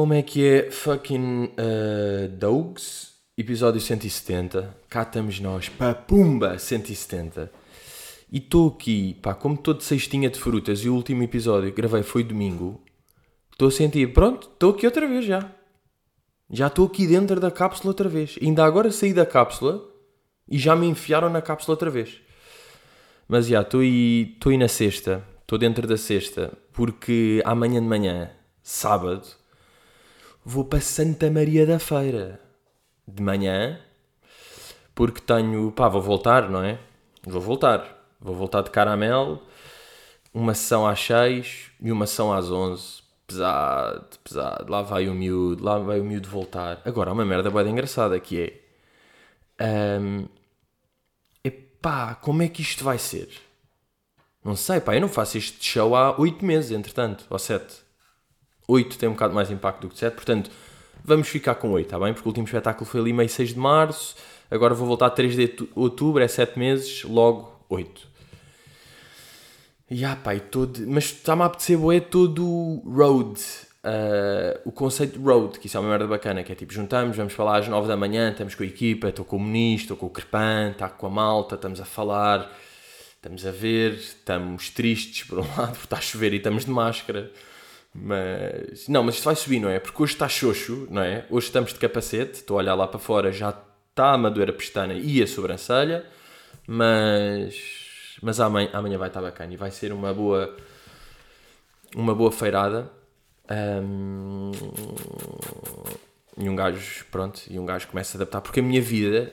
Como é que é fucking uh, Dogs? Episódio 170. Cá estamos nós. Pá, pumba! 170. E estou aqui, pá, como estou de cestinha de frutas e o último episódio que gravei foi domingo, estou a sentir, pronto, estou aqui outra vez já. Já estou aqui dentro da cápsula outra vez. Ainda agora saí da cápsula e já me enfiaram na cápsula outra vez. Mas já, estou aí, estou aí na sexta. Estou dentro da sexta. Porque amanhã de manhã, sábado, vou para Santa Maria da Feira. De manhã. Porque tenho... Pá, vou voltar, não é? Vou voltar. Vou voltar de caramelo. Uma sessão às 6 e uma sessão às 11. Pesado, pesado. Lá vai o miúdo, lá vai o miúdo voltar. Agora, há uma merda bem engraçada que é... Um, epá, como é que isto vai ser? Não sei, pá, eu não faço este show há 8 meses, entretanto, ou 7. 8 tem um bocado mais impacto do que 7, portanto, vamos ficar com 8, está bem? Porque o último espetáculo foi ali meio 6 de março, agora vou voltar a 3 de outubro, é 7 meses, logo 8. E ah, e todo... mas está-me a apetecer boé todo road, uh, o conceito de road, que isso é uma merda bacana, que é tipo, juntamos, vamos falar às 9 da manhã, estamos com a equipa, estou com o Muniz, estou com o Crepan, está com a malta, estamos a falar, estamos a ver, estamos tristes por um lado, porque está a chover e estamos de máscara, mas, não, mas isto vai subir, não é? Porque hoje está xoxo, não é? Hoje estamos de capacete, estou a olhar lá para fora, já está a madurar a pestana e a sobrancelha, mas mas amanhã, amanhã vai estar bacana e vai ser uma boa uma boa feirada um, e um gajo pronto e um gajo começa a adaptar porque a minha vida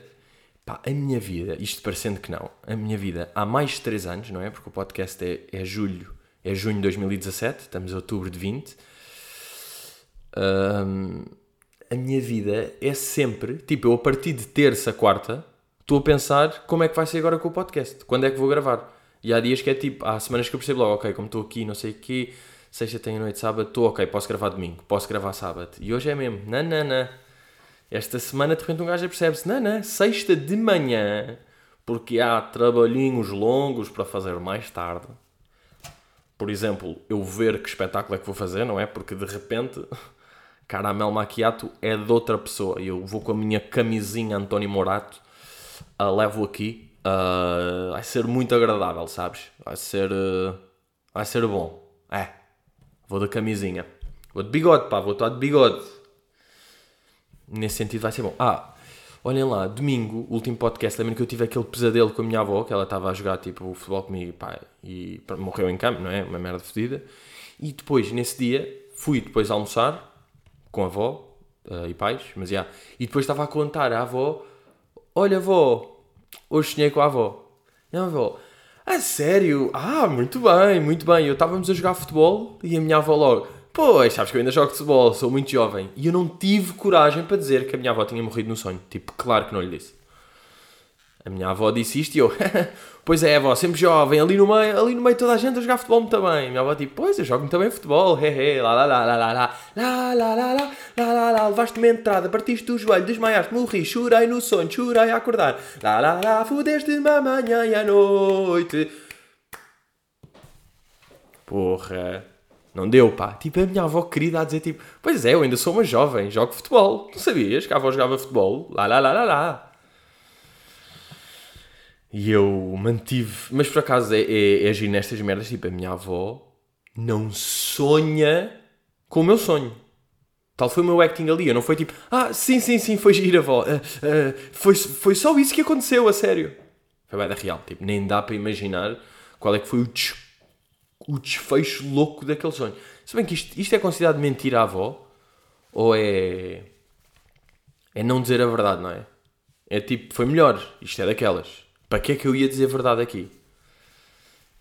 pá, a minha vida, isto parecendo que não a minha vida há mais de 3 anos não é? porque o podcast é, é julho é junho de 2017, estamos em outubro de 20 um, a minha vida é sempre tipo eu a partir de terça, quarta estou a pensar como é que vai ser agora com o podcast, quando é que vou gravar. E há dias que é tipo, há semanas que eu percebo logo, ok, como estou aqui, não sei o quê, sexta tenho noite, sábado, estou ok, posso gravar domingo, posso gravar sábado. E hoje é mesmo, não. Esta semana de repente um gajo percebe-se, não, sexta de manhã, porque há trabalhinhos longos para fazer mais tarde. Por exemplo, eu ver que espetáculo é que vou fazer, não é? Porque de repente, caramel maquiato é de outra pessoa. E eu vou com a minha camisinha António Morato uh, levo aqui. Uh, vai ser muito agradável, sabes? Vai ser. Uh, vai ser bom. É. Vou da camisinha. Vou de bigode, pá. Vou estar de bigode. Nesse sentido vai ser bom. Ah, olhem lá. Domingo, último podcast. Lembro que eu tive aquele pesadelo com a minha avó. Que ela estava a jogar tipo futebol comigo, pá. E morreu em campo, não é? Uma merda fodida. E depois, nesse dia, fui depois almoçar com a avó uh, e pais. Mas já. E depois estava a contar à avó Olha, avó, hoje sonhei com a avó. E a avó, a sério? Ah, muito bem, muito bem. Eu estávamos a jogar futebol e a minha avó logo, pois, sabes que eu ainda jogo futebol, sou muito jovem. E eu não tive coragem para dizer que a minha avó tinha morrido no sonho. Tipo, claro que não lhe disse. A minha avó disse isto e eu, pois é, avó, sempre jovem, ali no meio, ali no meio toda a gente a jogar futebol muito bem. A minha avó tipo, pois, eu jogo muito bem futebol, hehe, lá lá lá lá lá lá lá lá lá lá lá lá lá levaste uma entrada, partiste o joelho, desmaiaste, morri, chorei no sonho, chorei a acordar, lá lá lá, fudeste-me amanhã e à noite. Porra. Não deu, pá. Tipo, a minha avó querida a dizer, tipo, pois é, eu ainda sou uma jovem, jogo futebol. Não sabias que a avó jogava futebol? Lá, lá, lá, lá, lá. E eu mantive. Mas por acaso é, é, é agir nestas merdas. Tipo, a minha avó não sonha com o meu sonho. Tal foi o meu acting ali. Eu não foi tipo, ah, sim, sim, sim, foi giro, avó. Uh, uh, foi, foi só isso que aconteceu, a sério. Foi bem da real. Tipo, nem dá para imaginar qual é que foi o, des, o desfecho louco daquele sonho. Se bem que isto, isto é considerado mentira à avó, ou é. É não dizer a verdade, não é? É tipo, foi melhor. Isto é daquelas. Para que é que eu ia dizer verdade aqui?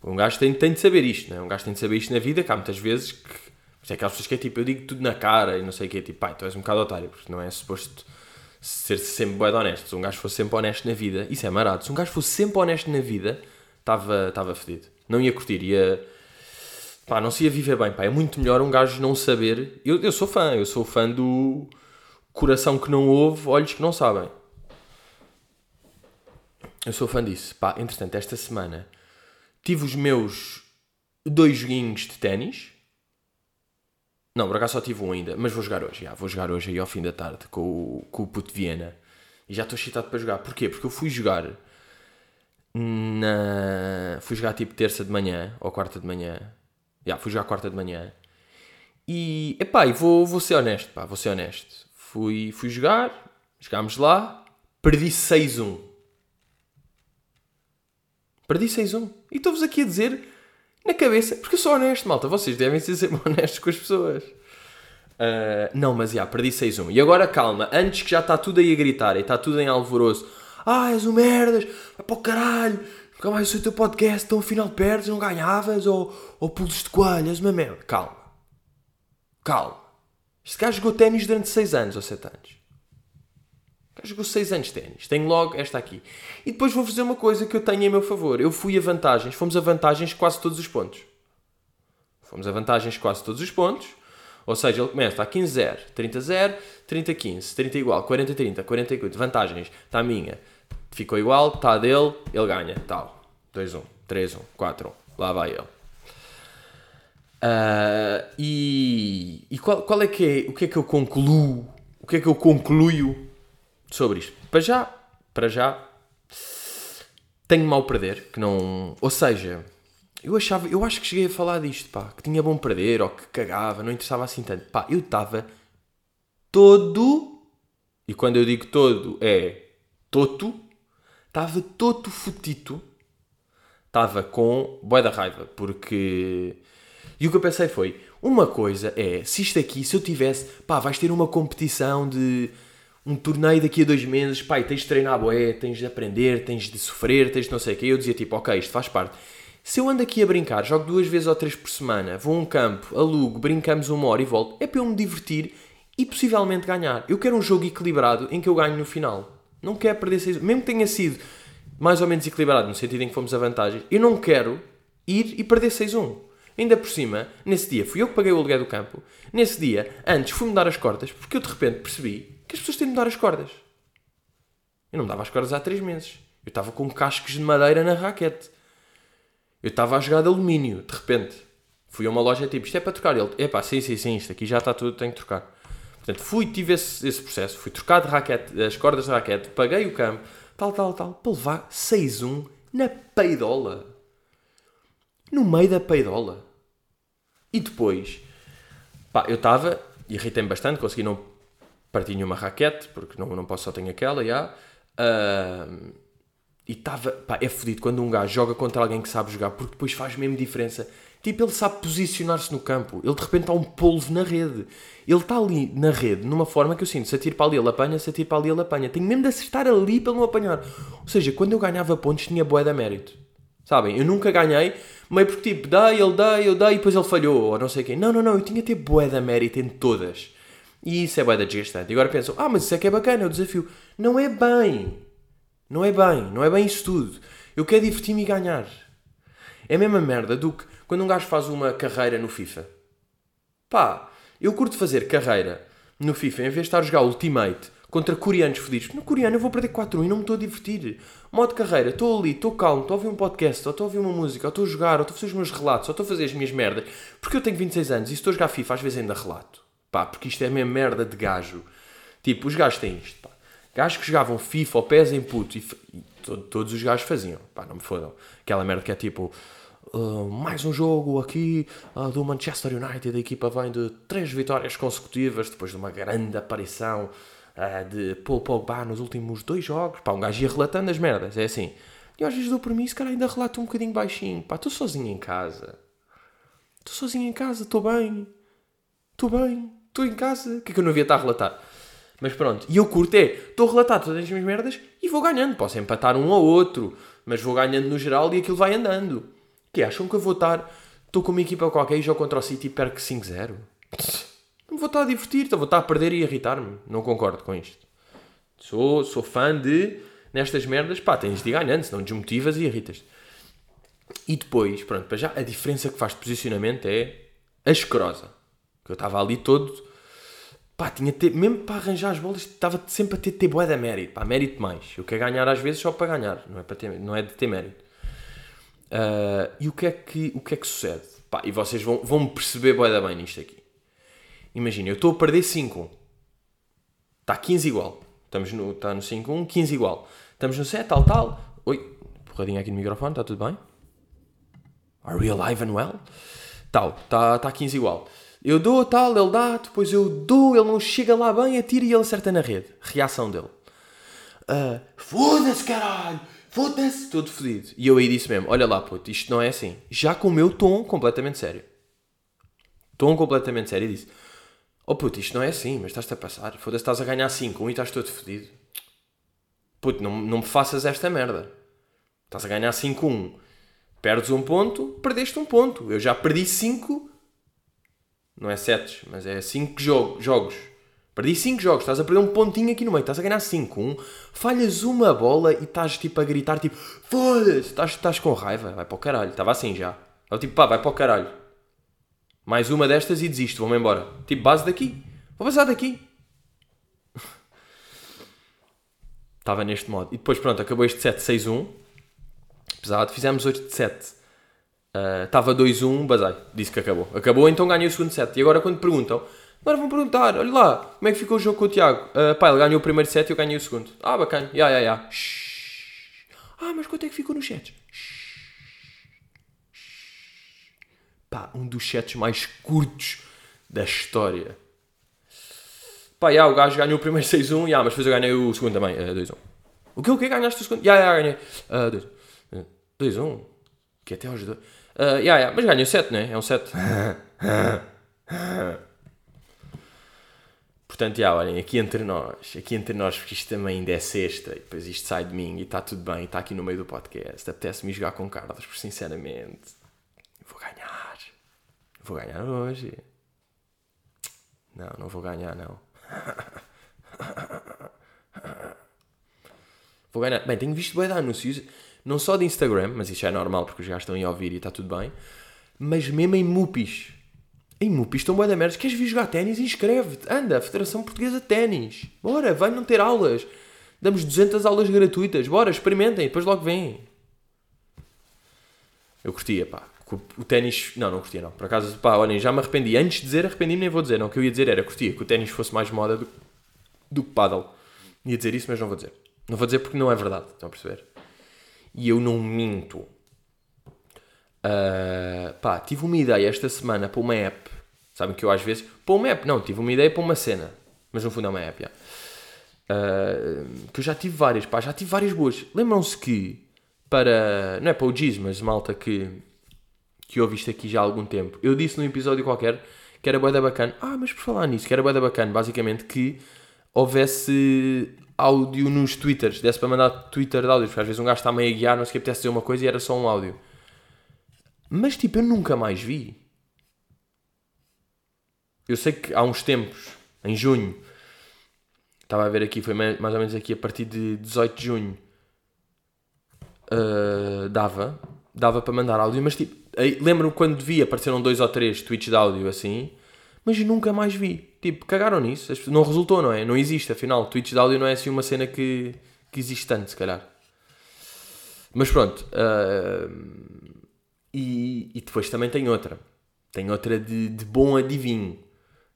Um gajo tem, tem de saber isto, não é? Um gajo tem de saber isto na vida, que há muitas vezes que. Mas é aquelas pessoas que é tipo, eu digo tudo na cara e não sei o que, é tipo, pai, tu és um bocado otário, porque não é suposto ser sempre bem honesto. Se um gajo fosse sempre honesto na vida, isso é marado. Se um gajo fosse sempre honesto na vida, estava fedido. Não ia curtir, ia. Pá, não se ia viver bem, pá. É muito melhor um gajo não saber. Eu, eu sou fã, eu sou fã do coração que não ouve, olhos que não sabem. Eu sou fã disso. Pá, entretanto, esta semana tive os meus dois joguinhos de ténis. Não, por acaso só tive um ainda, mas vou jogar hoje. Já, vou jogar hoje aí ao fim da tarde com o, com o Puto Viena. E já estou excitado para jogar. Porquê? Porque eu fui jogar na. Fui jogar tipo terça de manhã ou quarta de manhã. Já, fui jogar quarta de manhã. E, epá, e vou, vou ser honesto, pá, vou ser honesto. Fui, fui jogar, jogámos lá, perdi 6-1. Perdi 6-1. E estou-vos aqui a dizer na cabeça, porque eu sou honesto, malta. Vocês devem ser sempre honestos com as pessoas. Uh, não, mas já, perdi 6-1. E agora calma, antes que já está tudo aí a gritar e está tudo em alvoroço. Ah, és o merdas, vai para o caralho, nunca mais o teu podcast, tão afinal perdes, não ganhavas, ou, ou pulos de coelho, uma merda. Calma. Calma. Este gajo jogou ténis durante 6 anos ou 7 anos. O gajo jogou 6 anos de ténis. Tenho logo esta aqui. E depois vou fazer uma coisa que eu tenho em meu favor. Eu fui a vantagens, fomos a vantagens quase todos os pontos. Fomos a vantagens quase todos os pontos. Ou seja, ele começa a 15-0, 30-0, 30-15, 30 igual, 40-30, 40-40. Vantagens, está a minha. Ficou igual, está dele, ele ganha. Tal. 2-1, 3-1, 4-1. Lá vai ele. Uh, e e qual, qual é que é, o que é que eu concluo, o que é que eu concluo sobre isto? Para já, para já, tenho mal perder, que não, ou seja, eu achava, eu acho que cheguei a falar disto, pá, que tinha bom perder ou que cagava, não interessava assim tanto. Pá, eu estava todo, e quando eu digo todo é toto, estava todo futito, estava com boia da raiva, porque. E o que eu pensei foi: uma coisa é, se isto aqui, se eu tivesse, pá, vais ter uma competição de um torneio daqui a dois meses, pá, tens de treinar boé, tens de aprender, tens de sofrer, tens de não sei o quê. Eu dizia tipo, ok, isto faz parte. Se eu ando aqui a brincar, jogo duas vezes ou três por semana, vou a um campo, alugo, brincamos uma hora e volto, é para eu me divertir e possivelmente ganhar. Eu quero um jogo equilibrado em que eu ganho no final. Não quero perder seis. Mesmo que tenha sido mais ou menos equilibrado, no sentido em que fomos a vantagem, eu não quero ir e perder 6-1. Ainda por cima, nesse dia, fui eu que paguei o aluguel do campo. Nesse dia, antes fui-me dar as cordas, porque eu de repente percebi que as pessoas têm de me dar as cordas. Eu não dava as cordas há 3 meses. Eu estava com cascos de madeira na raquete. Eu estava a jogar de alumínio, de repente. Fui a uma loja tipo, isto é para trocar. Ele, epá, sim, sim, sim, isto aqui já está tudo, tenho que trocar. Portanto, fui, tive esse, esse processo, fui trocar de raquete, as cordas de raquete, paguei o campo, tal, tal, tal, para levar 6-1 na peidola. No meio da peidola. E depois, pá, eu estava, irritei-me bastante, consegui não partir nenhuma raquete, porque não, não posso só ter aquela, já. Uh, e estava. Pá, é fodido quando um gajo joga contra alguém que sabe jogar, porque depois faz mesmo diferença. Tipo, ele sabe posicionar-se no campo. Ele de repente está um polvo na rede. Ele está ali na rede, numa forma que eu sinto: se atira para ali, ele apanha, se atira para ali, ele apanha. Tenho mesmo de acertar ali para não apanhar. Ou seja, quando eu ganhava pontos, tinha boé da mérito. Sabem? Eu nunca ganhei, meio porque tipo, dei, ele dei, eu dei, e depois ele falhou, ou não sei quem. Não, não, não, eu tinha de ter boé da mérito em todas. E isso é boé da desgastante. E agora pensam: ah, mas isso é que é bacana, é o desafio. Não é bem. Não é bem, não é bem isso tudo. Eu quero divertir-me e ganhar. É a mesma merda do que quando um gajo faz uma carreira no FIFA. Pá, eu curto fazer carreira no FIFA em vez de estar a jogar Ultimate contra coreanos fodidos. No coreano eu vou perder 4 e não me estou a divertir. Modo carreira, estou ali, estou calmo, estou a ouvir um podcast, ou estou a ouvir uma música, ou estou a jogar, ou estou a fazer os meus relatos, ou estou a fazer as minhas merdas. Porque eu tenho 26 anos e se estou a jogar FIFA às vezes ainda relato. Pá, porque isto é minha merda de gajo. Tipo, os gajos têm isto, pá. Gajos que jogavam FIFA ou PES em puto e, e to, todos os gajos faziam. Pá, não me fodam. Aquela merda que é tipo. Uh, mais um jogo aqui uh, do Manchester United. A equipa vem de três vitórias consecutivas depois de uma grande aparição uh, de Paul Pogba nos últimos dois jogos. Pá, um gajo ia relatando as merdas. É assim. E às vezes dou por mim, se calhar ainda relato um bocadinho baixinho. Pá, estou sozinho em casa. Estou sozinho em casa, estou bem. Estou bem. Estou em casa. O que é que eu não havia estar a relatar? Mas pronto, e eu curto é, estou a relatar todas as minhas merdas e vou ganhando. Posso empatar um ou outro, mas vou ganhando no geral e aquilo vai andando. Que acham que eu vou estar, estou com uma equipa qualquer e jogo contra o City e perco 5-0? Não vou estar a divertir, vou estar a perder e irritar-me. Não concordo com isto. Sou, sou fã de, nestas merdas, pá, tens de ir ganhando, senão desmotivas e irritas. E depois, pronto, para já, a diferença que faz de posicionamento é asquerosa. Que eu estava ali todo pá, tinha ter, mesmo para arranjar as bolas, estava sempre a ter, ter boé da mérito, pá, mérito mais. Eu quero ganhar às vezes só para ganhar, não é, para ter, não é de ter mérito. Uh, e o que é que, o que, é que sucede? Pá, e vocês vão, vão perceber da bem nisto aqui. Imagina, eu estou a perder 5-1. Está 15 igual. Estamos no, está no 5-1, 15 igual. Estamos no 7, tal, tal. Oi, porradinha aqui no microfone, está tudo bem? Are we alive and well? Tal, está tá 15 igual. Eu dou tal, ele dá, depois eu dou, ele não chega lá bem, atira e ele acerta na rede. Reação dele. Uh, Foda-se, caralho! Foda-se! Todo fodido. E eu aí disse mesmo: Olha lá, puto, isto não é assim. Já com o meu tom completamente sério. Tom completamente sério e disse: Oh puto, isto não é assim, mas estás-te a passar. Foda-se, estás a ganhar 5 um e estás todo fodido. Puto, não, não me faças esta merda. Estás a ganhar 5-1. Perdes um ponto, perdeste um ponto. Eu já perdi 5. Não é 7, mas é 5 jogo, jogos. Perdi 5 jogos, estás a perder um pontinho aqui no meio, estás a ganhar 5. 1. Falhas uma bola e estás tipo a gritar, tipo, foda-se, estás, estás com raiva, vai para o caralho. Estava assim já. Eu tipo, pá, vai para o caralho. Mais uma destas e desisto, vou-me embora. Tipo, base daqui. Vou passar daqui. Estava neste modo. E depois, pronto, acabou este 7-6-1. Pesado. Fizemos 8 de 7. Uh, estava 2-1, basei. Disse que acabou. Acabou, então ganhei o segundo set. E agora quando perguntam, agora vão perguntar, olha lá, como é que ficou o jogo com o Tiago? Uh, pá, ele ganhou o primeiro set e eu ganhei o segundo. Ah, bacana. Ya, ya, ya. Ah, mas quanto é que ficou no chat? Pá, um dos sets mais curtos da história. Pá, já, o gajo ganhou o primeiro 6-1, já, mas depois eu ganhei o segundo também, uh, 2-1. O que, o que? Ganhaste o segundo? Já, já, ganhei. Uh, 2-1. Que até aos dois. Uh, yeah, yeah. Mas ganha o 7, não é? É um 7. Portanto, já, olhem, aqui entre nós, aqui entre nós, porque isto também ainda é sexta, e depois isto sai de mim e está tudo bem, está aqui no meio do podcast. Apetece-me jogar com Carlos, por sinceramente, vou ganhar. Vou ganhar hoje. Não, não vou ganhar, não. Vou ganhar. Bem, tenho visto bem de anúncios, não só de Instagram, mas isso é normal porque os gajos estão a ouvir e está tudo bem, mas mesmo em Mupis. Em Mupis estão bem da merda. Queres vir jogar ténis? Inscreve-te. Anda, Federação Portuguesa de Ténis. Bora, vai não ter aulas. Damos 200 aulas gratuitas. Bora, experimentem, depois logo vêm. Eu curtia, pá. O ténis. Não, não curtia, não. Por acaso, pá, olhem, já me arrependi. Antes de dizer, arrependi-me, nem vou dizer. Não, o que eu ia dizer era curtia que o ténis fosse mais moda do, do que paddle. Ia dizer isso, mas não vou dizer. Não vou dizer porque não é verdade. Estão a perceber? E eu não minto. Uh, pá, tive uma ideia esta semana para uma app. Sabem que eu às vezes. Para uma app, não, tive uma ideia para uma cena. Mas no fundo é uma app. Uh, que eu já tive várias, pá, já tive várias boas. Lembram-se que para. Não é para o Giz, mas malta que. que eu isto aqui já há algum tempo. Eu disse num episódio qualquer que era boeda bacana. Ah, mas por falar nisso, que era boeda bacana, basicamente que houvesse áudio nos twitters, desse para mandar Twitter de áudio, porque às vezes um gajo está meio a guiar, não sei o que apetece dizer uma coisa e era só um áudio. Mas tipo, eu nunca mais vi. Eu sei que há uns tempos, em junho, estava a ver aqui, foi mais ou menos aqui a partir de 18 de junho, uh, dava, dava para mandar áudio, mas tipo, lembro-me quando devia, apareceram dois ou três tweets de áudio assim, mas nunca mais vi. Tipo, cagaram nisso. Não resultou, não é? Não existe, afinal. Twitch de áudio não é assim uma cena que, que existe tanto, se calhar. Mas pronto. Uh, e, e, depois também tem outra. Tem outra de, de bom adivinho.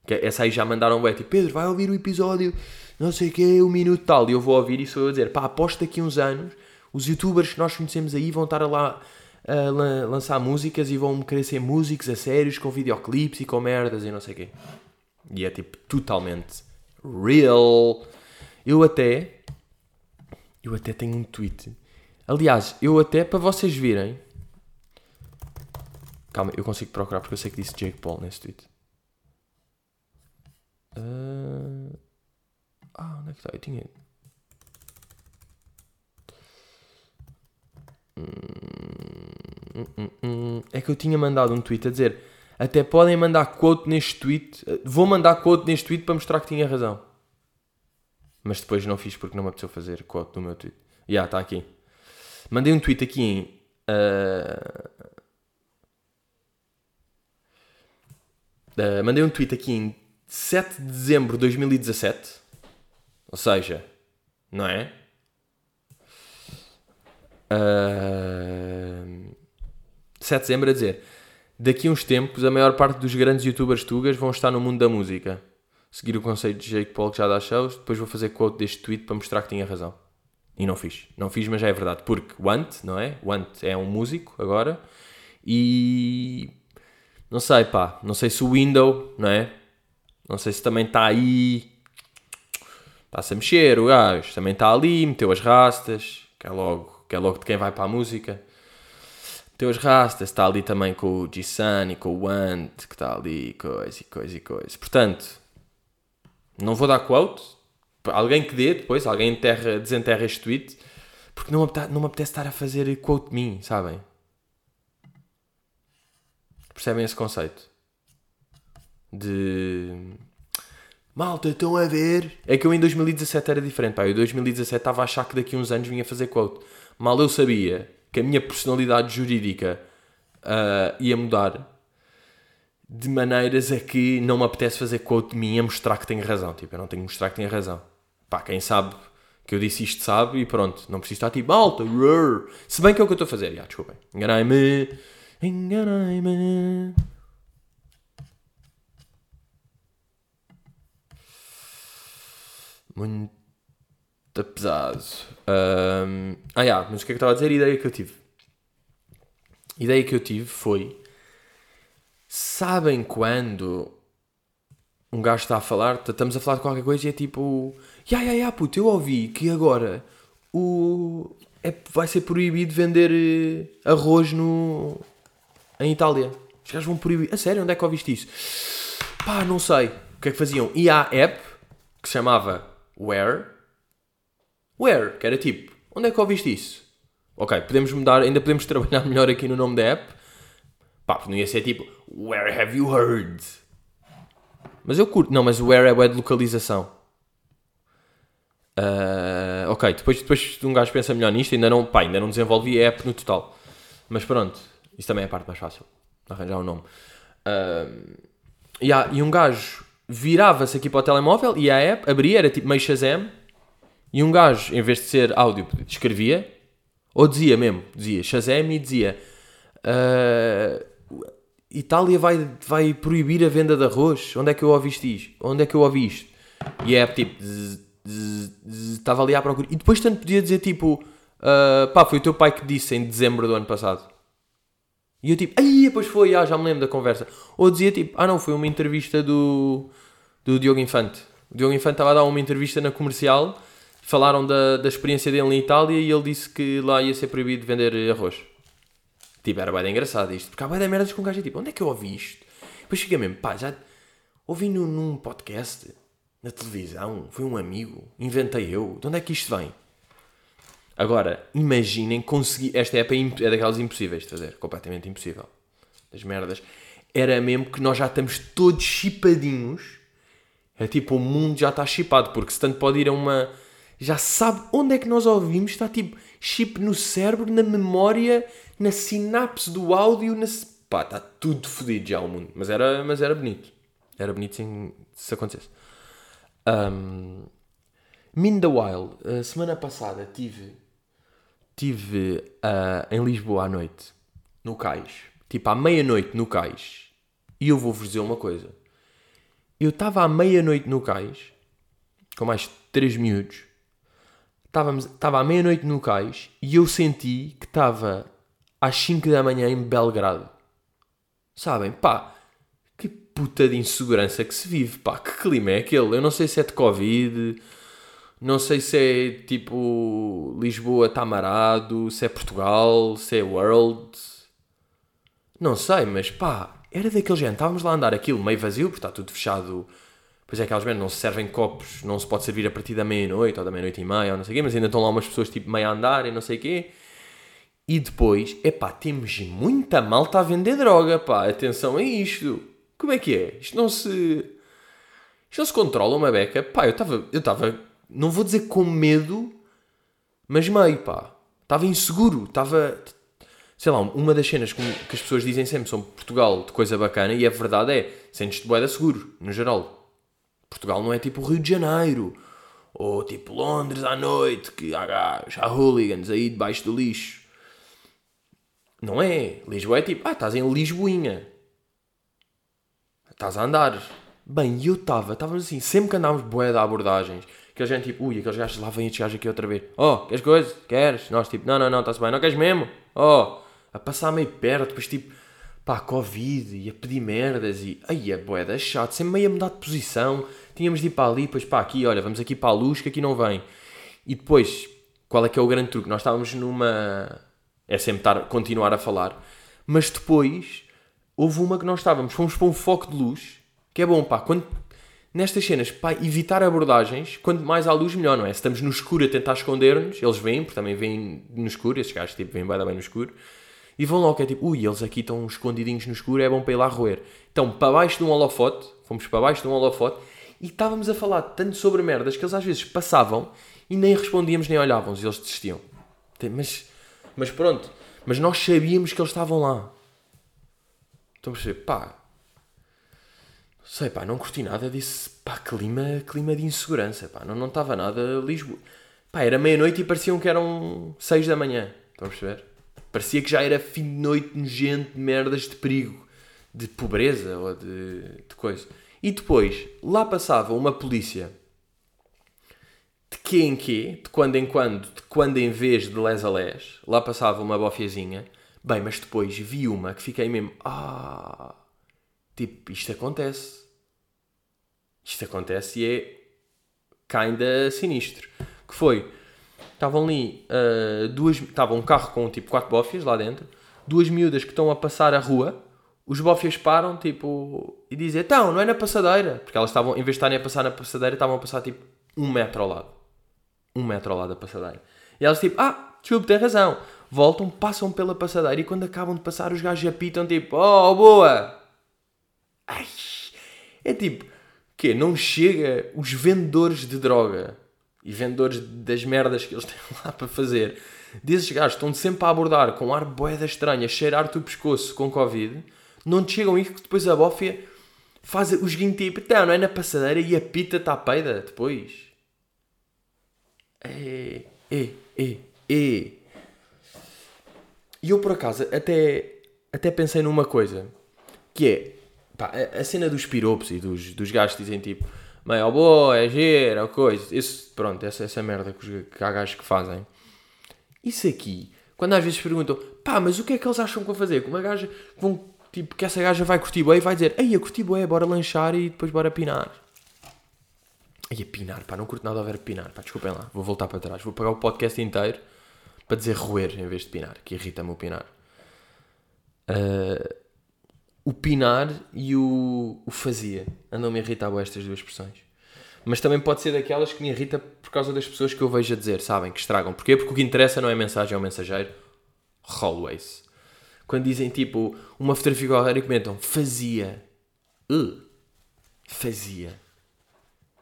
Que essa aí já mandaram o tipo, Pedro, vai ouvir o episódio, não sei o que, um minuto tal. E eu vou ouvir e sou eu a dizer, pá, aposto daqui uns anos, os youtubers que nós conhecemos aí vão estar lá a lançar músicas e vão querer ser músicos a sérios com videoclipes e com merdas e não sei o quê. E é tipo totalmente real. Eu até. Eu até tenho um tweet. Aliás, eu até para vocês virem. Calma, eu consigo procurar porque eu sei que disse Jake Paul nesse tweet. Uh... Ah, onde é que está? Eu tinha. Hum, hum, hum, é que eu tinha mandado um tweet a dizer até podem mandar quote neste tweet. Vou mandar quote neste tweet para mostrar que tinha razão. Mas depois não fiz porque não me apeteceu fazer quote no meu tweet. Já, yeah, está aqui. Mandei um tweet aqui em. Uh... Uh, mandei um tweet aqui em 7 de dezembro de 2017. Ou seja, não é? Uh... 7 de dezembro a dizer daqui a uns tempos, a maior parte dos grandes youtubers tugas vão estar no mundo da música. Seguir o conceito de Jake Paul que já dá shows, depois vou fazer quote deste tweet para mostrar que tinha razão. E não fiz. Não fiz, mas já é verdade. Porque Want, não é? Want é um músico agora. E. Não sei, pá. Não sei se o Window, não é? Não sei se também está aí. Está-se a mexer, o gajo. Também está ali, meteu as rastas. Que é logo, que é logo de quem vai para a música. Meteu as rastas. Está ali também com o G-Sun e com o Want. Que está ali, coisa e coisa e coisa. Portanto, não vou dar quote alguém que dê depois, alguém enterra, desenterra este tweet, porque não me, não me apetece estar a fazer quote de mim, sabem? Percebem esse conceito? De. Malta, estão a ver? É que eu em 2017 era diferente, pá. Eu em 2017 estava a achar que daqui a uns anos vinha fazer quote. Mal eu sabia que a minha personalidade jurídica uh, ia mudar de maneiras a que não me apetece fazer quote de mim a mostrar que tenho razão. Tipo, eu não tenho que mostrar que tenho razão. Pá, quem sabe que eu disse isto sabe e pronto, não preciso estar tipo alta, se bem que é o que eu estou a fazer, já, desculpem. Enganei-me, enganei-me. Muito pesado. Um, ah, já, mas o que é que estava a dizer? A ideia que eu tive. A ideia que eu tive foi. Sabem quando um gajo está a falar, estamos a falar de qualquer coisa e é tipo Ya, ya, ya, puto, eu ouvi que agora o... É, vai ser proibido vender eh, arroz no... em Itália. Os gajos vão proibir. A sério, onde é que ouviste isso? Pá, não sei. O que é que faziam? E há app que se chamava Where. Where, que era tipo, onde é que ouviste isso? Ok, podemos mudar, ainda podemos trabalhar melhor aqui no nome da app. Pá, não ia ser tipo, Where have you heard? Mas eu curto. Não, mas Where é de localização. Uh, ok, depois, depois um gajo pensa melhor nisto, ainda não, pá, ainda não desenvolvi a app no total. Mas pronto, isso também é a parte mais fácil, arranjar um nome. Uh, yeah, e um gajo virava-se aqui para o telemóvel e a app abria, era tipo meio Shazam, e um gajo, em vez de ser áudio, escrevia, ou dizia mesmo, dizia Shazam e dizia uh, Itália vai, vai proibir a venda de arroz. Onde é que eu ouvi isto? Onde é que eu ouvi isto? E a app tipo estava ali à procura. E depois tanto podia dizer tipo, uh, pá, foi o teu pai que disse em dezembro do ano passado. E eu tipo, aí depois foi, ah, já me lembro da conversa. Ou dizia tipo, ah não, foi uma entrevista do, do Diogo Infante. O Diogo Infante estava a dar uma entrevista na comercial, falaram da, da experiência dele em Itália e ele disse que lá ia ser proibido vender arroz. Tipo, era bem engraçado isto, porque há bem merdas com um gajo tipo, onde é que eu ouvi isto? Depois fiquei mesmo, pá, já ouvi num podcast na televisão, foi um amigo, inventei eu, de onde é que isto vem? Agora, imaginem conseguir. Esta é, é daquelas impossíveis de fazer, completamente impossível. Das merdas. Era mesmo que nós já estamos todos chipadinhos. É tipo, o mundo já está chipado, porque se tanto pode ir a uma. Já sabe onde é que nós ouvimos, está tipo chip no cérebro, na memória, na sinapse do áudio, na. pá, está tudo fodido já o mundo. Mas era, mas era bonito. Era bonito se, se acontecesse. Um, Meanwhile, a semana passada tive, tive uh, em Lisboa à noite, no Cais, tipo à meia-noite no Cais, e eu vou-vos dizer uma coisa. Eu estava à meia-noite no Cais, com mais 3 minutos, estava à meia-noite no Cais e eu senti que estava às 5 da manhã em Belgrado. Sabem? Pá, puta de insegurança que se vive. Pá, que clima é aquele? Eu não sei se é de Covid, não sei se é tipo Lisboa está marado, se é Portugal, se é World. Não sei, mas pá, era daquele género. Estávamos lá a andar aquilo meio vazio, porque está tudo fechado. Pois é, aquelas merdas não se servem copos, não se pode servir a partir da meia-noite ou da meia-noite e meia ou não sei o quê, mas ainda estão lá umas pessoas tipo meio a andar e não sei o quê. E depois, epá, temos muita malta a vender droga, pá, atenção a isto. Como é que é? Isto não se. Isto não se controla uma beca? Pá, eu estava. Eu estava. Não vou dizer com medo, mas meio, pá. Estava inseguro. Estava. Sei lá, uma das cenas que, que as pessoas dizem sempre são Portugal de coisa bacana e a verdade é, sentes-te boeda seguro, no geral. Portugal não é tipo Rio de Janeiro ou tipo Londres à noite, que há gajos, há hooligans aí debaixo do lixo. Não é. Lisboa é tipo, ah, estás em Lisboinha. Estás a andar. Bem, e eu estava, estávamos assim, sempre que andávamos boé de abordagens, aquele gente tipo, ui, aqueles gajos lá vêm estes gajos aqui outra vez. Oh, queres coisa? Queres? Nós tipo, não, não, não, está-se bem, não queres mesmo? Oh, a passar meio perto, depois tipo, pá, Covid, e a pedir merdas, e aí a boé da chato, sempre meio a mudar de posição, tínhamos de ir para ali, depois para aqui, olha, vamos aqui para a luz que aqui não vem. E depois, qual é que é o grande truque? Nós estávamos numa. É sempre estar, continuar a falar, mas depois houve uma que nós estávamos, fomos para um foco de luz, que é bom, pá, quando, nestas cenas, pá, evitar abordagens, quanto mais à luz, melhor, não é? Se estamos no escuro a tentar esconder-nos, eles vêm, porque também vêm no escuro, esses gajos, tipo, vêm bem, bem no escuro, e vão logo, é tipo, ui, eles aqui estão escondidinhos no escuro, é bom para ir lá roer. Então, para baixo de um holofote, fomos para baixo de um holofote, e estávamos a falar tanto sobre merdas que eles às vezes passavam e nem respondíamos nem olhávamos e eles desistiam. Mas, mas pronto, mas nós sabíamos que eles estavam lá. Então perceber, pá, sei, pá, não curti nada disse, pá, clima, clima de insegurança, pá, não, estava nada Lisboa. Pá, era meia-noite e pareciam que eram seis da manhã, estão a perceber? Parecia que já era fim de noite nojento de merdas de perigo, de pobreza ou de, de coisa. E depois, lá passava uma polícia de quê em quê, de quando em quando, de quando em vez de les a les, lá passava uma bofiazinha. Bem, mas depois vi uma que fiquei mesmo, ah, tipo, isto acontece. Isto acontece e é kinda sinistro. Que foi, estavam ali uh, duas, estava um carro com tipo quatro bofias lá dentro, duas miúdas que estão a passar a rua, os bofias param, tipo, e dizem, então, não é na passadeira. Porque elas estavam, em vez de estarem a passar na passadeira, estavam a passar, tipo, um metro ao lado. Um metro ao lado da passadeira. E elas, tipo, ah, desculpe, tem razão. Voltam, passam pela passadeira e quando acabam de passar, os gajos apitam, tipo, oh, boa! Ai, é tipo, que Não chega os vendedores de droga e vendedores das merdas que eles têm lá para fazer. Desses gajos estão sempre a abordar com ar boeda estranha, cheirar-te o pescoço com Covid não te chegam isso que depois a bófia faz o seguinte tipo, então, não é na passadeira e a pita está peida depois. É, é, é, é. E eu por acaso até, até pensei numa coisa que é pá, a, cena dos piropos e dos, dos gajos que dizem tipo meio oh, boa, é gira, coisa. Isso, pronto, essa, essa merda que, os, que há gajos que fazem. Isso aqui, quando às vezes perguntam pá, mas o que é que eles acham que vão fazer? Com uma gaja que vão Tipo, que essa gaja vai curtir bué e vai dizer Ei, eu curti bué, bora lanchar e depois bora pinar. Ei, a pinar, pá, não curto nada a ver pinar, pá, desculpem lá, vou voltar para trás. Vou pagar o podcast inteiro para dizer roer em vez de pinar, que irrita-me o pinar. Uh, o pinar e o, o fazia andam-me a irritar estas duas expressões. Mas também pode ser daquelas que me irrita por causa das pessoas que eu vejo a dizer, sabem? Que estragam. Porquê? Porque o que interessa não é a mensagem, é o mensageiro. Always. Quando dizem tipo uma fotografia qualquer e comentam fazia. Uh, fazia.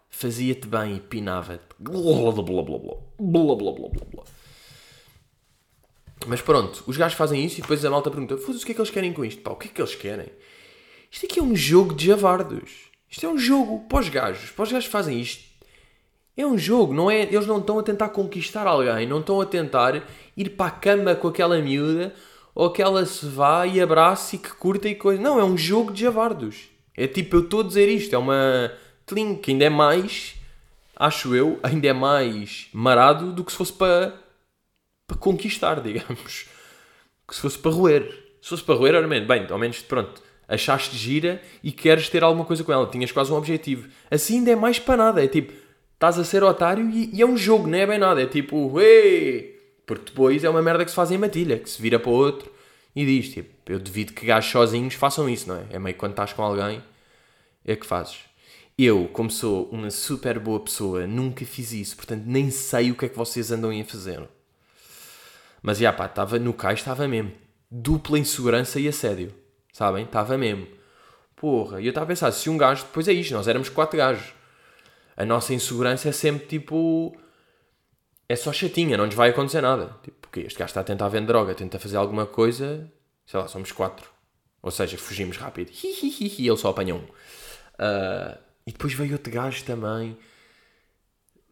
Fazia-te bem e pinava-te. Blá blá blá blá blá. Blá blá blá blá blá. Mas pronto, os gajos fazem isso e depois a malta pergunta: o que é que eles querem com isto? Pá, o que é que eles querem? Isto aqui é um jogo de javardos. Isto é um jogo para os gajos. Para os gajos fazem isto. É um jogo, não é? Eles não estão a tentar conquistar alguém, não estão a tentar ir para a cama com aquela miúda ou que ela se vá e abrace e que curta e coisa. Não, é um jogo de javardos. É tipo, eu estou a dizer isto, é uma tling, que ainda é mais, acho eu, ainda é mais marado do que se fosse para, para conquistar, digamos. Que se fosse para roer. Se fosse para roer, era bem, bem, ao menos, pronto, achaste gira e queres ter alguma coisa com ela, tinhas quase um objetivo. Assim ainda é mais para nada, é tipo, estás a ser otário e, e é um jogo, não é bem nada, é tipo, ei porque depois é uma merda que se faz em matilha, que se vira para o outro e diz, tipo, eu devido que gajos sozinhos façam isso, não é? É meio que quando estás com alguém, é que fazes. Eu, como sou uma super boa pessoa, nunca fiz isso, portanto nem sei o que é que vocês andam a fazer. Mas, já pá, estava no cais, estava mesmo. Dupla insegurança e assédio, sabem? Estava mesmo. Porra, e eu estava a pensar, se um gajo, depois é isto, nós éramos quatro gajos. A nossa insegurança é sempre tipo é só chatinha, não nos vai acontecer nada. Tipo, porque este gajo está a tentar vender droga, tenta fazer alguma coisa, sei lá, somos quatro. Ou seja, fugimos rápido. E ele só apanha um. Uh, e depois veio outro gajo também,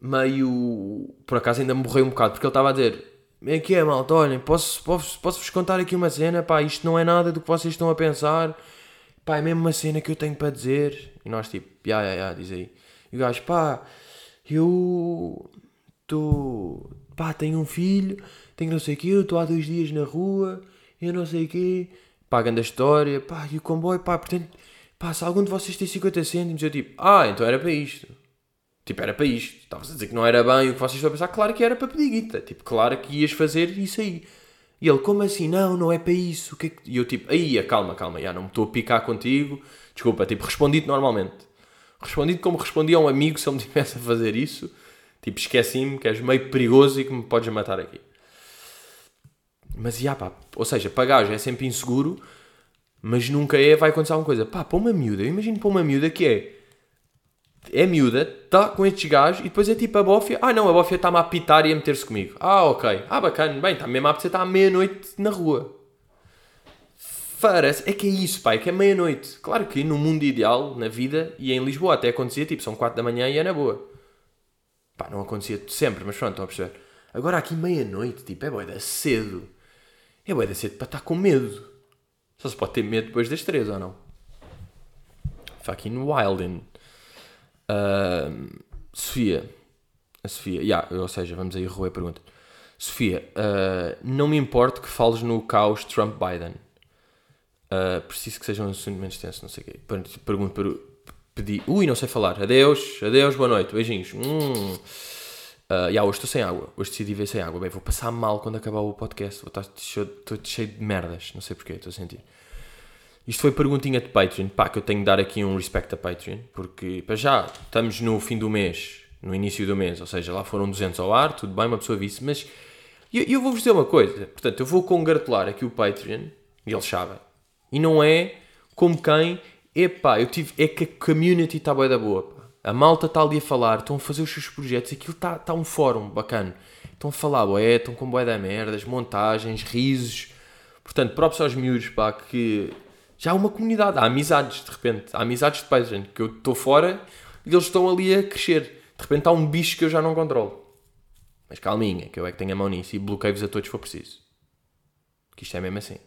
meio. Por acaso ainda me borrei um bocado, porque ele estava a dizer: é que é, malta, olhem, posso, posso, posso-vos contar aqui uma cena, pá, isto não é nada do que vocês estão a pensar, pá, é mesmo uma cena que eu tenho para dizer. E nós, tipo, ya, ya, ya, diz aí. E o gajo, pá, eu estou, pá, tenho um filho, tenho não sei o quê, eu estou há dois dias na rua, eu não sei o quê, pá, grande história, pá, e o comboio, pá, portanto, pá, se algum de vocês tem 50 cêntimos, eu tipo, ah, então era para isto. Tipo, era para isto. Estavas a dizer que não era bem o que vocês estão a pensar. Claro que era para pedir guita. Tipo, claro que ias fazer isso aí. E ele, como assim? Não, não é para isso. O que é que... E eu, tipo, aí, calma, calma, já não me estou a picar contigo. Desculpa, tipo, respondi-te normalmente. Respondi-te como respondi a um amigo se ele me tivesse a fazer isso. Tipo, esqueci-me que és meio perigoso e que me podes matar aqui. Mas, já, pá, ou seja, pagar é sempre inseguro, mas nunca é, vai acontecer alguma coisa. Pá, para uma miúda, eu imagino para uma miúda que é é miúda, está com estes gajos e depois é tipo a bófia. Ah, não, a bófia está-me a apitar e a meter-se comigo. Ah, ok. Ah, bacana. Bem, está mesmo a apetecer, está à meia-noite na rua. Farás, é que é isso, pai, é que é meia-noite. Claro que no mundo ideal, na vida, e em Lisboa até acontecia, tipo, são quatro da manhã e é na boa. Pá, não acontecia sempre, mas pronto, estão a perceber. Agora aqui meia-noite, tipo, é boeda cedo. É boeda cedo para estar com medo. Só se pode ter medo depois das três, ou não? Fucking wildin'. Uh, Sofia, a Sofia, yeah, ou seja, vamos aí roer a pergunta. Sofia, uh, não me importa que fales no caos Trump-Biden. Uh, preciso que seja um assunto menos tenso, não sei o quê. Pergunto para pedi. Ui, não sei falar. Adeus, adeus, boa noite, beijinhos. Hum. Uh, yeah, hoje estou sem água. Hoje decidi ver sem água. Bem, vou passar mal quando acabar o podcast. Vou estar estou cheio de merdas. Não sei porquê, estou a sentir. Isto foi perguntinha de Patreon. Pá, que eu tenho de dar aqui um respect a Patreon. Porque, para já, estamos no fim do mês, no início do mês. Ou seja, lá foram 200 ao ar, tudo bem, uma pessoa disse. Mas eu, eu vou-vos dizer uma coisa. Portanto, eu vou congratular aqui o Patreon. E eles sabem. E não é como quem... Epá, eu tive... É que a community está boa da boa, pá. A malta está ali a falar, estão a fazer os seus projetos, aquilo está tá um fórum bacana. Estão a falar, ué, estão com boé da merdas, montagens, risos. Portanto, próprios aos miúdos, pá, que já há uma comunidade, há amizades, de repente, há amizades de pais, gente, que eu estou fora e eles estão ali a crescer. De repente há um bicho que eu já não controlo. Mas calminha, que eu é que tenho a mão nisso e bloqueio-vos a todos se for preciso. Que isto é mesmo assim.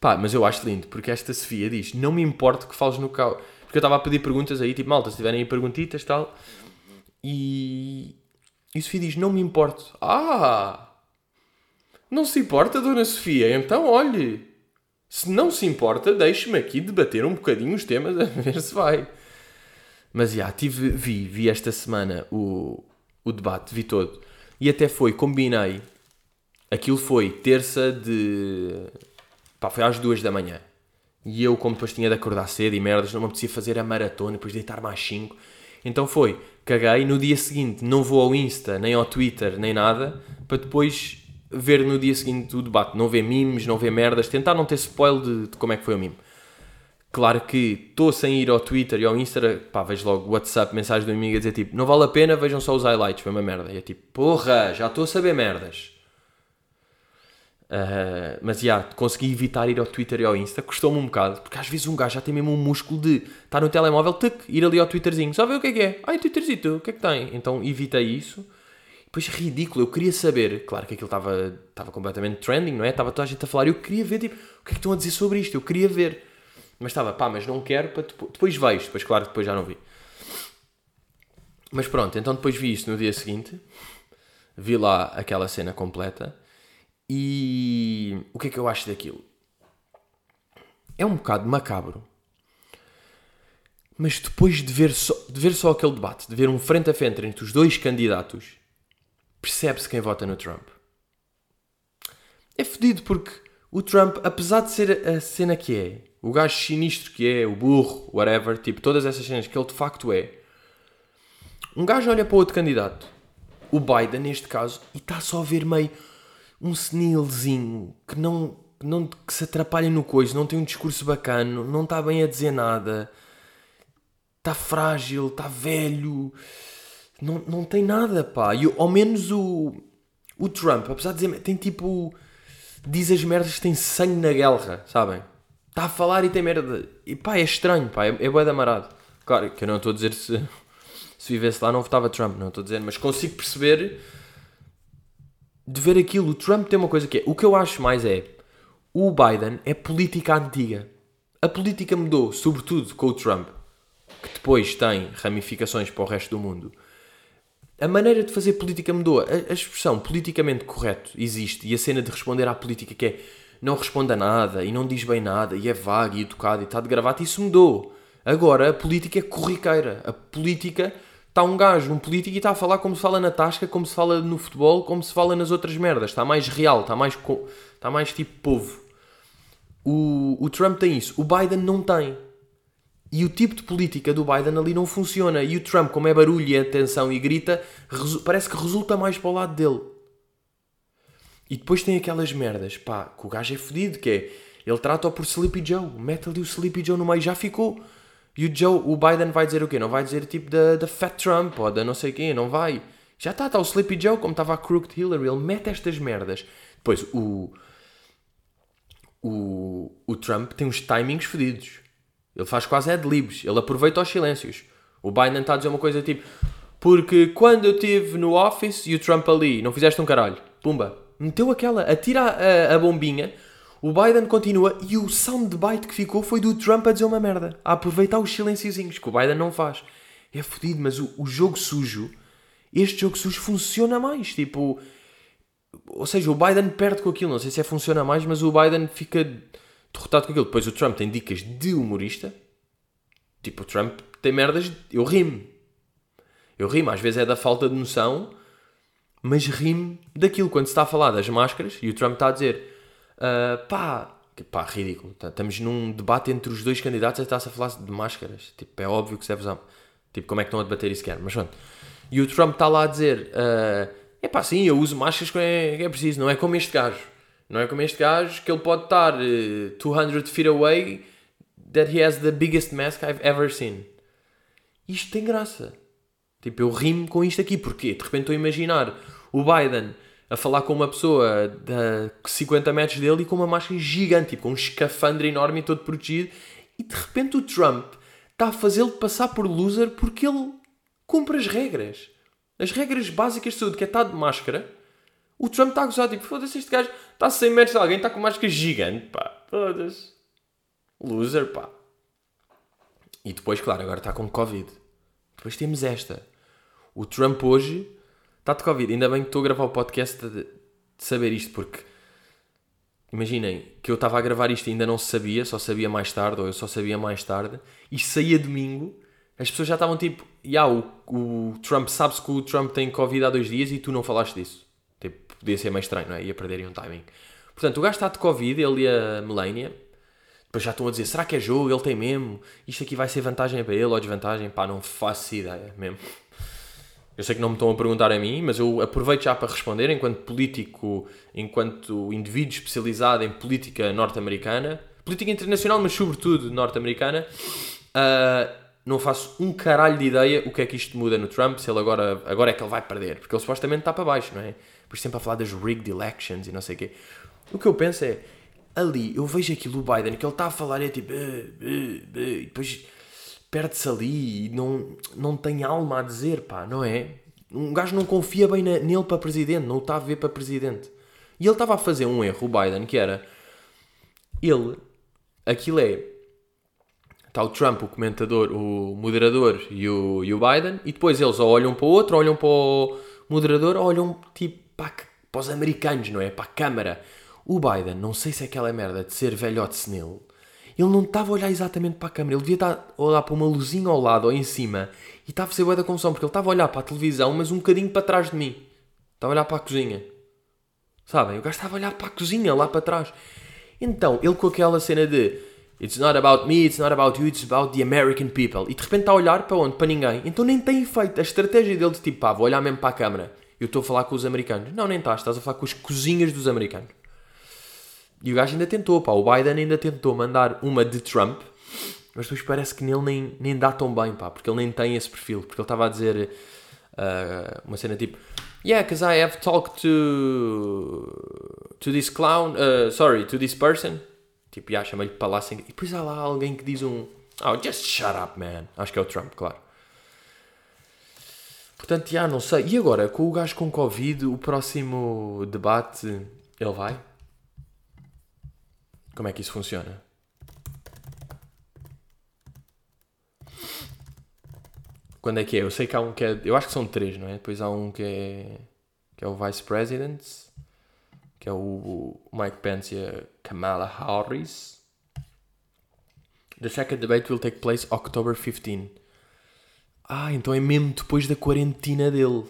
Pá, mas eu acho lindo, porque esta Sofia diz: Não me importo que fales no caos. Porque eu estava a pedir perguntas aí, tipo, malta, se tiverem aí perguntitas tal. E. E Sofia diz: Não me importo. Ah! Não se importa, Dona Sofia? Então, olhe. Se não se importa, deixe-me aqui debater um bocadinho os temas a ver se vai. Mas já, tive, vi, vi esta semana o, o debate, vi todo. E até foi, combinei. Aquilo foi terça de. pá, foi às duas da manhã. E eu, como depois tinha de acordar cedo e merdas, não me apetecia fazer a maratona, depois deitar mais 5. Então foi, caguei. No dia seguinte não vou ao Insta, nem ao Twitter, nem nada, para depois ver no dia seguinte o debate, não ver memes, não ver merdas, tentar não ter spoiler de, de como é que foi o meme. Claro que estou sem ir ao Twitter e ao Instagram, pá, vejo logo WhatsApp, mensagem do amigo a dizer tipo, não vale a pena, vejam só os highlights, foi uma merda. E é tipo, porra, já estou a saber merdas. Uh, mas já, yeah, consegui evitar ir ao Twitter e ao Insta, custou-me um bocado, porque às vezes um gajo já tem mesmo um músculo de estar no telemóvel, tuc, ir ali ao Twitterzinho, só ver o que é que é. Ai, Twitterzito, o que é que tem? Então evitei isso. Depois ridículo, eu queria saber, claro que aquilo estava, estava completamente trending, não é? Estava toda a gente a falar, eu queria ver, tipo, o que é que estão a dizer sobre isto? Eu queria ver. Mas estava, pá, mas não quero, para depois, depois vejo, depois claro, depois já não vi. Mas pronto, então depois vi isso no dia seguinte, vi lá aquela cena completa, e o que é que eu acho daquilo? É um bocado macabro, mas depois de ver só, de ver só aquele debate, de ver um frente a frente entre os dois candidatos, percebe-se quem vota no Trump. É fedido porque o Trump, apesar de ser a cena que é, o gajo sinistro que é, o burro, whatever, tipo, todas essas cenas que ele de facto é, um gajo olha para outro candidato, o Biden neste caso, e está só a ver meio um senilzinho que não, não que se atrapalha no coisa, não tem um discurso bacana, não está bem a dizer nada, está frágil, está velho não, não tem nada, pá. E ao menos o, o Trump, apesar de dizer, tem tipo. Diz as merdas que tem sangue na guerra, sabem? Está a falar e tem merda. E pá, é estranho, pá. É, é bué de. Claro que eu não estou a dizer se, se vivesse lá não votava Trump, não estou a dizer, mas consigo perceber de ver aquilo. O Trump tem uma coisa que é. O que eu acho mais é. O Biden é política antiga. A política mudou, sobretudo com o Trump, que depois tem ramificações para o resto do mundo. A maneira de fazer política mudou. A, a expressão politicamente correto existe e a cena de responder à política que é não responde a nada e não diz bem nada e é vago e educado e está de gravata, isso mudou. Agora a política é corriqueira. A política está um gajo, um político, e está a falar como se fala na tasca, como se fala no futebol, como se fala nas outras merdas. Está mais real, está mais, está mais tipo povo. O, o Trump tem isso. O Biden não tem. E o tipo de política do Biden ali não funciona. E o Trump, como é barulho e atenção e grita, parece que resulta mais para o lado dele. E depois tem aquelas merdas, pá, que o gajo é fedido, que é, ele trata-o por Sleepy Joe, mete ali o Sleepy Joe no meio, já ficou. E o Joe, o Biden vai dizer o quê? Não vai dizer tipo da, da Fat Trump ou da não sei quem, não vai. Já está, está o Sleepy Joe, como estava a Crooked Hillary, ele mete estas merdas. Depois, o, o, o Trump tem uns timings fedidos. Ele faz quase ad-libs, ele aproveita os silêncios. O Biden está a dizer uma coisa tipo, porque quando eu estive no office e o Trump ali, não fizeste um caralho. Pumba. Meteu aquela, atira a, a, a bombinha, o Biden continua e o soundbite que ficou foi do Trump a dizer uma merda. A aproveitar os silenciozinhos, que o Biden não faz. É fodido, mas o, o jogo sujo, este jogo sujo funciona mais. Tipo, ou seja, o Biden perde com aquilo. Não sei se é funciona mais, mas o Biden fica derrotado com aquilo. Depois o Trump tem dicas de humorista. Tipo, o Trump tem merdas. Eu rimo. Eu rimo. Às vezes é da falta de noção, mas rimo daquilo. Quando se está a falar das máscaras e o Trump está a dizer Uh, pá, pá, ridículo. Estamos num debate entre os dois candidatos e está-se a falar de máscaras. Tipo, é óbvio que se deve usar. Tipo, como é que estão a debater isso? Mas pronto. E o Trump está lá a dizer: é uh, pá, sim, eu uso máscaras quando é, é preciso. Não é como este gajo. Não é como este gajo que ele pode estar uh, 200 feet away that he has the biggest mask I've ever seen. Isto tem graça. Tipo, eu rimo com isto aqui. Porquê? De repente estou a imaginar o Biden a falar com uma pessoa de 50 metros dele e com uma máscara gigante, tipo, com um escafandre enorme e todo protegido, e de repente o Trump está a fazê-lo passar por loser porque ele cumpre as regras. As regras básicas de saúde, que é estar de máscara. O Trump está a gozar, tipo, foda-se, este gajo está 100 metros de alguém, está com máscara gigante, pá, foda-se. Loser, pá. E depois, claro, agora está com Covid. Depois temos esta. O Trump hoje Está de Covid. Ainda bem que estou a gravar o podcast de, saber isto, porque imaginem que eu estava a gravar isto e ainda não sabia, só sabia mais tarde, ou eu só sabia mais tarde, e saía domingo, as pessoas já estavam tipo, yeah, o, o Trump, sabes que o Trump tem Covid há dois dias e tu não falaste disso. Podia ser meio estranho, não é? Ia perderem um timing. Portanto, o gajo está de Covid, ele e a Melania. Depois já estão a dizer, será que é jogo? Ele tem mesmo? Isto aqui vai ser vantagem para ele ou desvantagem? Pá, não faço ideia mesmo. Eu sei que não me estão a perguntar a mim, mas eu aproveito já para responder, enquanto político, enquanto indivíduo especializado em política norte-americana, política internacional, mas sobretudo norte-americana, uh, não faço um caralho de ideia o que é que isto muda no Trump, se ele agora, agora é que ele vai perder, porque ele supostamente está para baixo, não é? Por sempre a falar das rigged elections e não sei o quê. O que eu penso é, ali, eu vejo aquilo, o Biden, que ele está a falar, é tipo, e depois perde-se ali e não, não tem alma a dizer, pá, não é? Um gajo não confia bem na, nele para presidente, não o está a ver para presidente. E ele estava a fazer um erro, o Biden, que era ele, aquilo é está o Trump, o comentador, o moderador e o, e o Biden, e depois eles olham para o outro, olham para o moderador, olham tipo para, para os americanos, não é? Para a câmara. O Biden, não sei se é aquela merda de ser velhote senil, ele não estava a olhar exatamente para a câmera, ele devia estar a olhar para uma luzinha ao lado ou em cima e estava a ser da confusão porque ele estava a olhar para a televisão, mas um bocadinho para trás de mim. Estava a olhar para a cozinha. Sabem? O gajo estava a olhar para a cozinha lá para trás. Então, ele com aquela cena de It's not about me, it's not about you, it's about the American people. E de repente está a olhar para onde? Para ninguém. Então nem tem efeito. A estratégia dele de tipo, pá, vou olhar mesmo para a câmera. Eu estou a falar com os americanos. Não, nem estás. Estás a falar com as cozinhas dos americanos. E o gajo ainda tentou, pá. O Biden ainda tentou mandar uma de Trump, mas depois parece que nele nem, nem dá tão bem, pá, porque ele nem tem esse perfil. Porque ele estava a dizer uh, uma cena tipo: Yeah, because I have talked to, to this clown, uh, sorry, to this person. Tipo, yeah, chama-lhe palácio. E depois há lá alguém que diz um: Oh, just shut up, man. Acho que é o Trump, claro. Portanto, já não sei. E agora, com o gajo com Covid, o próximo debate, ele vai? Como é que isso funciona? Quando é que é? Eu sei que há um que é. Eu acho que são três, não é? Depois há um que é. que é o Vice President, que é o Mike Pence e a Kamala Harris. The second debate will take place October 15. Ah, então é mesmo depois da quarentena dele.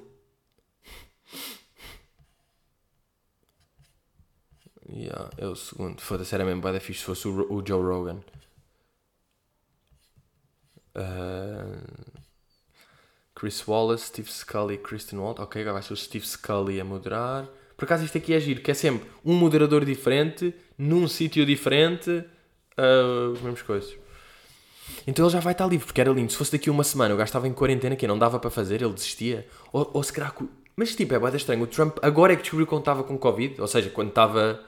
Yeah, é o segundo. Foda-se, era mesmo bada fixe se fosse o, o Joe Rogan. Uh, Chris Wallace, Steve Scully, Kristen Walt. Ok, agora vai ser o Steve Scully a moderar. Por acaso isto aqui é giro, que é sempre um moderador diferente, num sítio diferente, uh, as mesmas coisas. Então ele já vai estar livre, porque era lindo. Se fosse daqui uma semana, o gajo estava em quarentena, que não dava para fazer, ele desistia. Ou, ou se calhar. Mas tipo, é bem estranho. O Trump agora é que descobriu quando estava com Covid, ou seja, quando estava.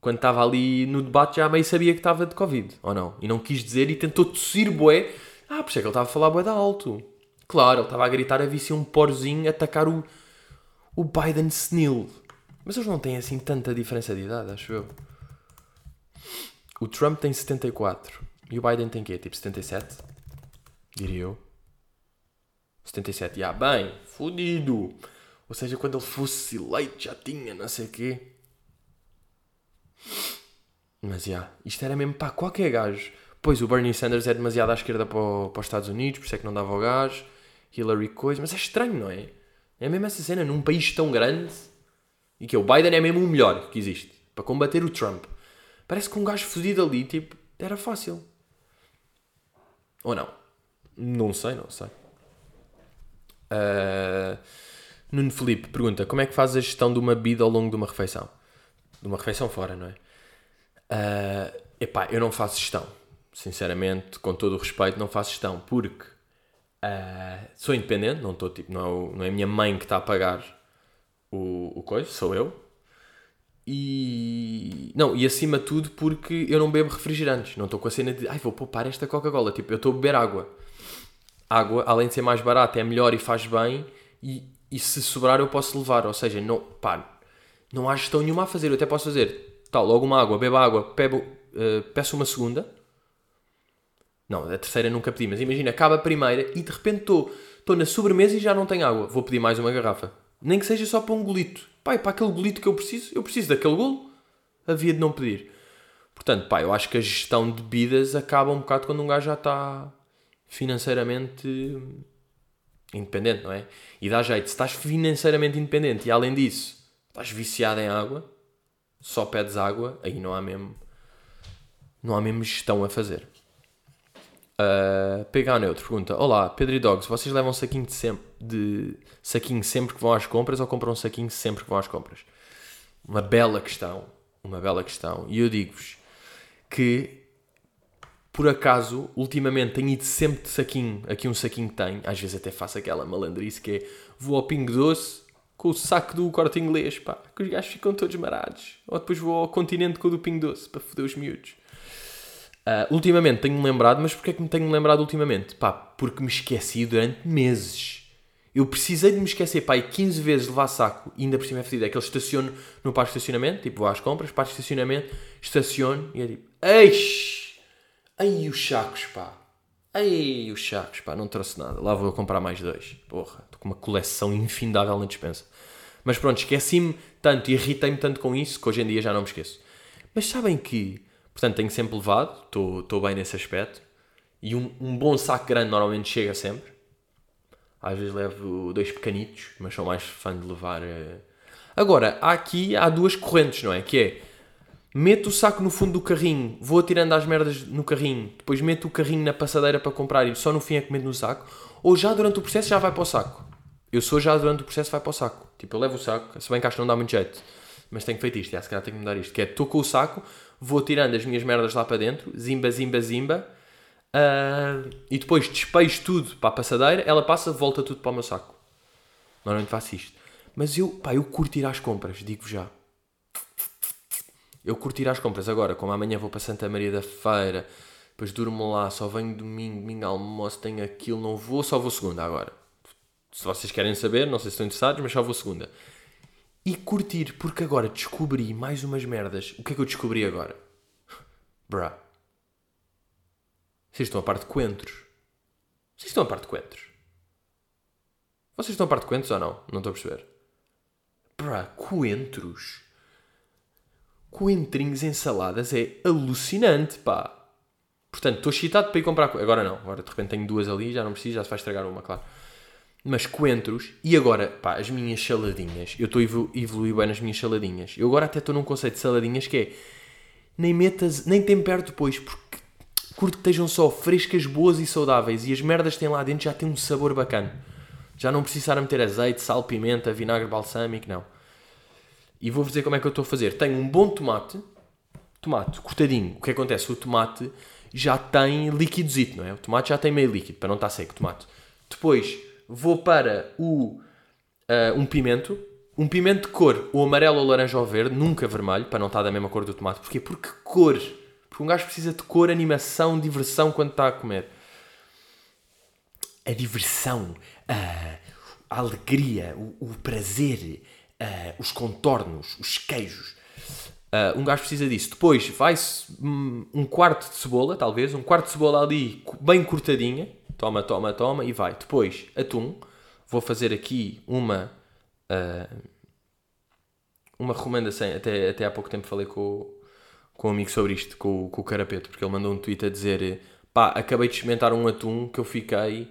Quando estava ali no debate já meio sabia que estava de Covid, ou não? E não quis dizer e tentou tossir bué. Ah, por isso é que ele estava a falar bué da alto. Claro, ele estava a gritar a vir um porzinho atacar o, o Biden senil. Mas eles não têm assim tanta diferença de idade, acho eu. O Trump tem 74. E o Biden tem quê? Tipo 77? Diria eu. 77, já bem, fodido. Ou seja, quando ele fosse eleito já tinha, não sei o quê. Mas já, isto era mesmo para qualquer gajo. Pois o Bernie Sanders é demasiado à esquerda para, o, para os Estados Unidos, por isso é que não dava o gajo. Hillary coisa, mas é estranho, não é? É mesmo essa cena, num país tão grande, e que é, o Biden é mesmo o melhor que existe, para combater o Trump. Parece que um gajo fodido ali, tipo, era fácil. Ou não? Não sei, não sei. Uh, Nuno Felipe pergunta: como é que faz a gestão de uma bebida ao longo de uma refeição? De uma refeição fora, não é? Uh, epá, eu não faço gestão. Sinceramente, com todo o respeito, não faço gestão porque uh, sou independente, não, estou, tipo, não, é não é a minha mãe que está a pagar o, o coisa, sou eu. E. Não, e acima de tudo porque eu não bebo refrigerantes. Não estou com a cena de. Ai, vou poupar esta Coca-Cola. Tipo, eu estou a beber água. Água, além de ser mais barata, é melhor e faz bem. E, e se sobrar, eu posso levar. Ou seja, não, pá, não há gestão nenhuma a fazer. Eu até posso fazer. Tal, logo uma água, bebo água, pebo, uh, peço uma segunda. Não, a terceira nunca pedi, mas imagina, acaba a primeira e de repente estou na sobremesa e já não tenho água. Vou pedir mais uma garrafa. Nem que seja só para um golito. Pai, para aquele golito que eu preciso, eu preciso daquele golo. Havia de não pedir. Portanto, pá, eu acho que a gestão de bebidas acaba um bocado quando um gajo já está financeiramente independente, não é? E dá jeito. Se estás financeiramente independente e além disso estás viciado em água, só pedes água, aí não há mesmo, não há mesmo gestão a fazer. Uh, PH Neutro pergunta: Olá, Pedro e Dogs, vocês levam saquinho de, sempre, de saquinho sempre que vão às compras ou compram saquinho sempre que vão às compras? Uma bela questão, uma bela questão. E eu digo-vos que, por acaso, ultimamente tenho ido sempre de saquinho. Aqui um saquinho que tenho, às vezes até faço aquela malandrice que é: vou ao Pingo Doce com o saco do corte inglês, pá, que os gajos ficam todos marados. Ou depois vou ao continente com o do Pingo Doce para foder os miúdos. Uh, ultimamente tenho-me lembrado, mas porquê é que me tenho lembrado ultimamente? Pá, porque me esqueci durante meses. Eu precisei de me esquecer, pá, e 15 vezes levar saco, e ainda por cima é fedido. É que estaciono no parque de estacionamento, tipo, vou às compras, parque de estacionamento, estaciono, e é tipo, eixe! Ai, os sacos, pá. Ai, os sacos, pá, não trouxe nada. Lá vou comprar mais dois. Porra, estou com uma coleção infindável na dispensa. Mas pronto, esqueci-me tanto e irritei-me tanto com isso que hoje em dia já não me esqueço. Mas sabem que Portanto, tenho sempre levado, estou bem nesse aspecto. E um, um, bom saco grande normalmente chega sempre. Às vezes levo dois pequenitos, mas sou mais fã de levar. Uh... Agora, aqui há duas correntes, não é? Que é meto o saco no fundo do carrinho, vou atirando as merdas no carrinho, depois meto o carrinho na passadeira para comprar e só no fim é que meto no saco, ou já durante o processo já vai para o saco. Eu sou já durante o processo vai para o saco. Tipo, eu levo o saco, se bem que acho que não dá muito jeito, mas tenho feito isto, já, se calhar tenho que mudar isto, que é estou com o saco, vou tirando as minhas merdas lá para dentro, zimba, zimba, zimba, uh, e depois despejo tudo para a passadeira, ela passa, volta tudo para o meu saco. Normalmente faço isto. Mas eu, pá, eu curto ir às compras, digo já. Eu curto ir às compras agora, como amanhã vou para Santa Maria da Feira, depois durmo lá, só venho domingo, domingo almoço, tenho aquilo, não vou, só vou segunda agora. Se vocês querem saber, não sei se estão interessados, mas só vou segunda. E curtir, porque agora descobri mais umas merdas. O que é que eu descobri agora? Bruh. Vocês estão a par de coentros? Vocês estão a par de coentros? Vocês estão a par de coentros ou não? Não estou a perceber. Bruh, coentros. Coentrinhos em saladas é alucinante, pá. Portanto, estou excitado para ir comprar. Agora não, agora de repente tenho duas ali, já não preciso, já se vai estragar uma, claro. Mas coentros, e agora, pá, as minhas saladinhas. Eu estou a evoluir bem nas minhas saladinhas. Eu agora até estou num conceito de saladinhas que é nem metas, nem tempero depois, porque curto que estejam só frescas, boas e saudáveis e as merdas que têm lá dentro já têm um sabor bacana. Já não precisaram meter azeite, sal, pimenta, vinagre balsâmico, não. E vou-vos dizer como é que eu estou a fazer. Tenho um bom tomate, tomate cortadinho. O que acontece? O tomate já tem líquidozito, não é? O tomate já tem meio líquido, para não estar seco o tomate. Depois vou para o, uh, um pimento, um pimento de cor, o amarelo, ou laranja ou verde, nunca vermelho, para não estar da mesma cor do tomate. Porquê? Porque cor. Porque um gajo precisa de cor, animação, diversão quando está a comer. A diversão, a, alegria, o, o prazer, a, os contornos, os queijos. Uh, um gajo precisa disso. Depois vai-se um quarto de cebola, talvez, um quarto de cebola ali bem cortadinha. Toma, toma, toma e vai. Depois atum. Vou fazer aqui uma uh, uma recomendação. Até, até há pouco tempo falei com, com um amigo sobre isto, com, com o Carapeto, porque ele mandou um tweet a dizer: pá, acabei de experimentar um atum que eu fiquei.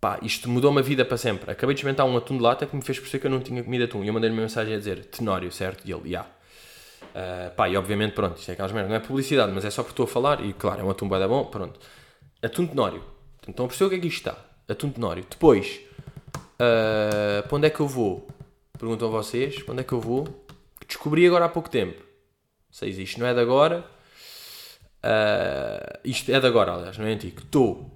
Pá, isto mudou-me a vida para sempre. Acabei de experimentar um atum de lata que me fez perceber que eu não tinha comido atum. E eu mandei-lhe uma mensagem a dizer: Tenório, certo? E ele, já. Yeah. Uh, pá, e obviamente, pronto, isto é aquelas merdas, não é publicidade, mas é só porque estou a falar, e claro, é um atum bem bom, pronto. Atum tenório. Então a perceber o que é que isto está. Atum tenório. Depois, uh, para onde é que eu vou? Perguntam vocês, para onde é que eu vou? Descobri agora há pouco tempo. Sei isto não é de agora. Uh, isto é de agora, aliás, não é antigo. Estou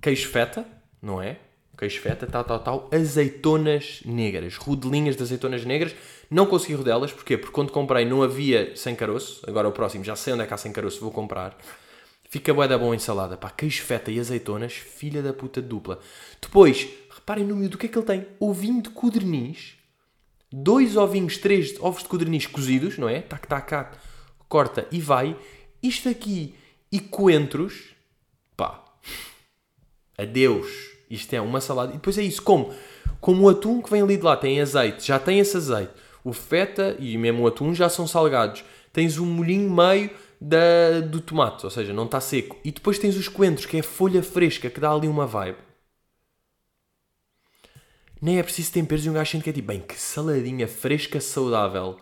queijo feta, não é? Queijo feta, tal, tal, tal. Azeitonas negras, rodelinhas de azeitonas negras não consegui rodelas, porquê? Porque quando comprei não havia sem caroço, agora o próximo já sei onde é que há sem caroço, vou comprar. Fica bué da bom em salada, pá, queijo feta e azeitonas, filha da puta dupla. Depois, reparem no miúdo, o que é que ele tem? Ovinho de codorniz, dois ovinhos, três ovos de codorniz cozidos, não é? Tac, tac, tac, corta e vai. Isto aqui e coentros, pá, adeus. Isto é uma salada. E depois é isso, como? Como o atum que vem ali de lá tem azeite, já tem esse azeite o feta e mesmo o atum já são salgados. Tens um molhinho meio da, do tomate, ou seja, não está seco. E depois tens os coentros, que é folha fresca, que dá ali uma vibe. Nem é preciso temperos e um gajo sente que é tipo, bem, que saladinha fresca, saudável.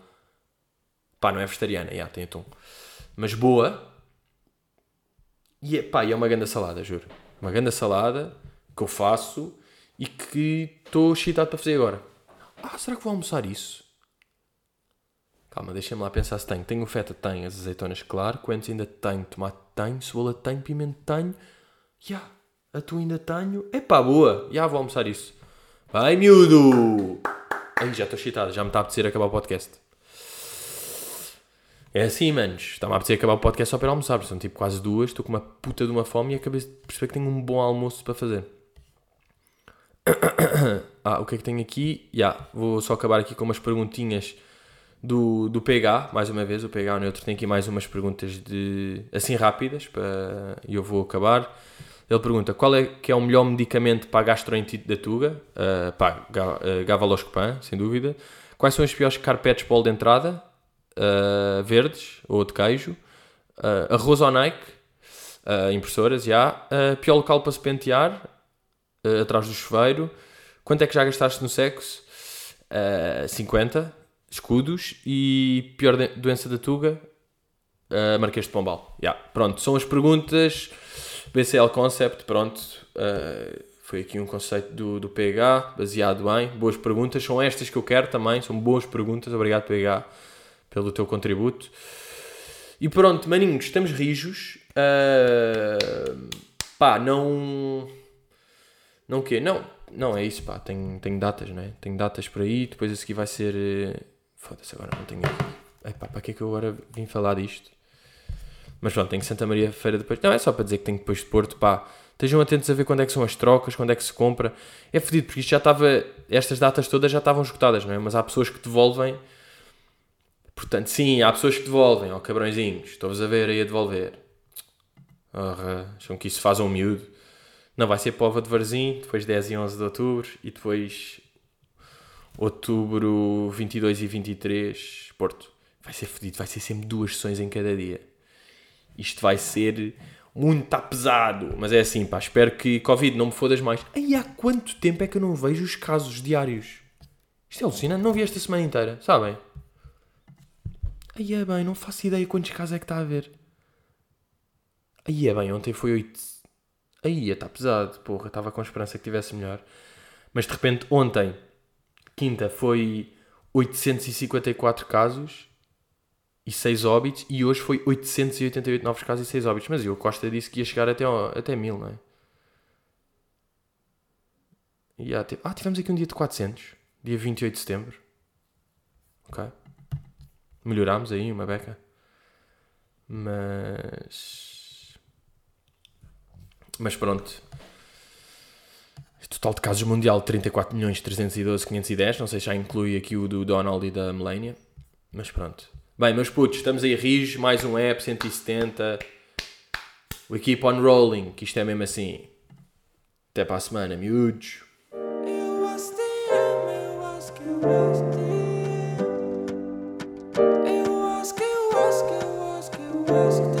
Pá, não é vegetariana, já, tem atum. Mas boa. E é, pá, é uma grande salada, juro. Uma grande salada que eu faço e que estou excitado para fazer agora. Ah, será que vou almoçar isso? Calma, deixa-me lá pensar se tenho. Tenho feta, tenho. As azeitonas, claro. Coentros ainda tenho. Tomate tenho. Cebola tenho. Pimento tenho. Já. Yeah. Atum ainda tenho. Epá, boa. Já vou almoçar isso. Vai, miúdo! Ai, já estou excitado. Já me está a apetecer acabar o podcast. É assim, manos. Está-me a apetecer acabar o podcast só para almoçar. São tipo quase duas. Estou com uma puta de uma fome e acabei de perceber que tenho um bom almoço para fazer. ah, o que é que tenho aqui? Já. Yeah. Vou só acabar aqui com umas perguntinhas do, do PH, mais uma vez, o PH Neutro tem aqui mais umas perguntas de assim rápidas e eu vou acabar. Ele pergunta qual é que é o melhor medicamento para a gastroenterite da tuga? Uh, pá, uh, Gavaloscopan, sem dúvida. Quais são os piores carpetes para de entrada? Uh, verdes ou de queijo? Uh, arroz ou Nike? Uh, impressoras, já. Uh, pior local para se pentear? atrás do chuveiro. Quanto é que já gastaste no sexo? 50 escudos e pior doença da Tuga, uh, Marquês de Pombal. Yeah. Pronto, são as perguntas. BCL Concept, pronto. Uh, foi aqui um conceito do, do PH, baseado em boas perguntas. São estas que eu quero também, são boas perguntas. Obrigado, PH, pelo teu contributo. E pronto, maninhos, estamos rijos. Uh, pá, não. Não o quê? Não, não é isso, pá. Tenho, tenho datas, né? Tenho datas por aí. Depois a seguir vai ser Foda-se, agora não tenho. Epá, para que é que eu agora vim falar disto? Mas pronto, tenho Santa Maria Feira depois. Não, é só para dizer que tenho depois de Porto, pá. Estejam atentos a ver quando é que são as trocas, quando é que se compra. É fedido, porque isto já estava. Estas datas todas já estavam esgotadas, não é? Mas há pessoas que devolvem. Portanto, sim, há pessoas que devolvem, ó cabrõezinhos. Estou-vos a ver aí a devolver. Orra, acham que isso faz um miúdo. Não, vai ser Pova de Varzim, depois 10 e 11 de outubro e depois outubro 22 e 23, Porto. Vai ser fedido, vai ser sempre duas sessões em cada dia. Isto vai ser muito pesado. Mas é assim, pá, espero que Covid não me fodas mais. Aí há quanto tempo é que eu não vejo os casos diários? Isto é alucinante, não vi esta semana inteira, sabem? Aí é bem, não faço ideia quantos casos é que está a haver. Aí é bem, ontem foi 8. Aí está pesado, porra, estava com esperança que tivesse melhor. Mas de repente, ontem, quinta, foi 854 casos e 6 óbitos, e hoje foi 888 novos casos e 6 óbitos. Mas eu, Costa disse que ia chegar até, até 1000, não é? E há, ah, tivemos aqui um dia de 400, dia 28 de setembro. Ok. Melhorámos aí uma beca. Mas. Mas pronto. Total de casos mundial 34 milhões 312 510. Não sei se já inclui aqui o do Donald e da Melania. Mas pronto. Bem, meus putos, estamos aí rijo. Mais um app, 170. We keep on rolling. Que isto é mesmo assim. Até para a semana, miúdos. It